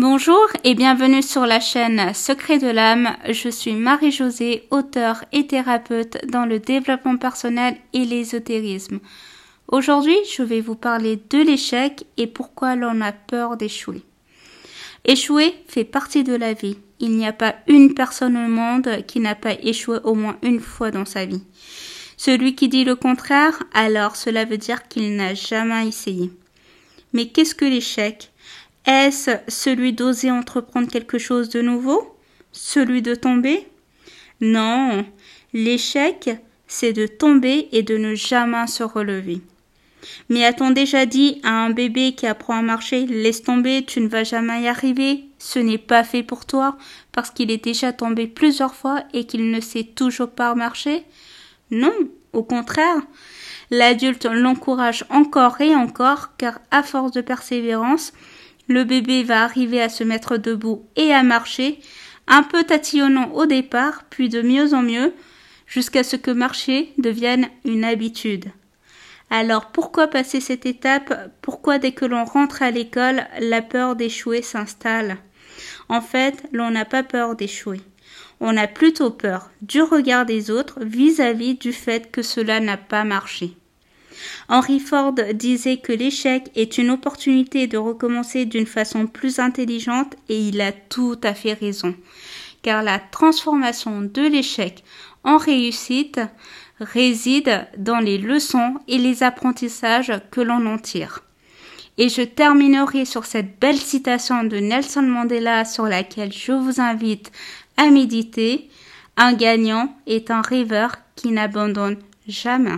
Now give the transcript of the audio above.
Bonjour et bienvenue sur la chaîne Secret de l'âme. Je suis Marie-Josée, auteure et thérapeute dans le développement personnel et l'ésotérisme. Aujourd'hui, je vais vous parler de l'échec et pourquoi l'on a peur d'échouer. Échouer fait partie de la vie. Il n'y a pas une personne au monde qui n'a pas échoué au moins une fois dans sa vie. Celui qui dit le contraire, alors cela veut dire qu'il n'a jamais essayé. Mais qu'est-ce que l'échec? Est-ce celui d'oser entreprendre quelque chose de nouveau? Celui de tomber? Non, l'échec, c'est de tomber et de ne jamais se relever. Mais a-t-on déjà dit à un bébé qui apprend à marcher Laisse tomber, tu ne vas jamais y arriver. Ce n'est pas fait pour toi parce qu'il est déjà tombé plusieurs fois et qu'il ne sait toujours pas marcher Non, au contraire, l'adulte l'encourage encore et encore car à force de persévérance, le bébé va arriver à se mettre debout et à marcher, un peu tatillonnant au départ, puis de mieux en mieux, jusqu'à ce que marcher devienne une habitude. Alors pourquoi passer cette étape? Pourquoi dès que l'on rentre à l'école, la peur d'échouer s'installe? En fait, l'on n'a pas peur d'échouer. On a plutôt peur du regard des autres vis-à-vis -vis du fait que cela n'a pas marché. Henry Ford disait que l'échec est une opportunité de recommencer d'une façon plus intelligente et il a tout à fait raison. Car la transformation de l'échec en réussite réside dans les leçons et les apprentissages que l'on en tire. Et je terminerai sur cette belle citation de Nelson Mandela sur laquelle je vous invite à méditer. Un gagnant est un rêveur qui n'abandonne jamais.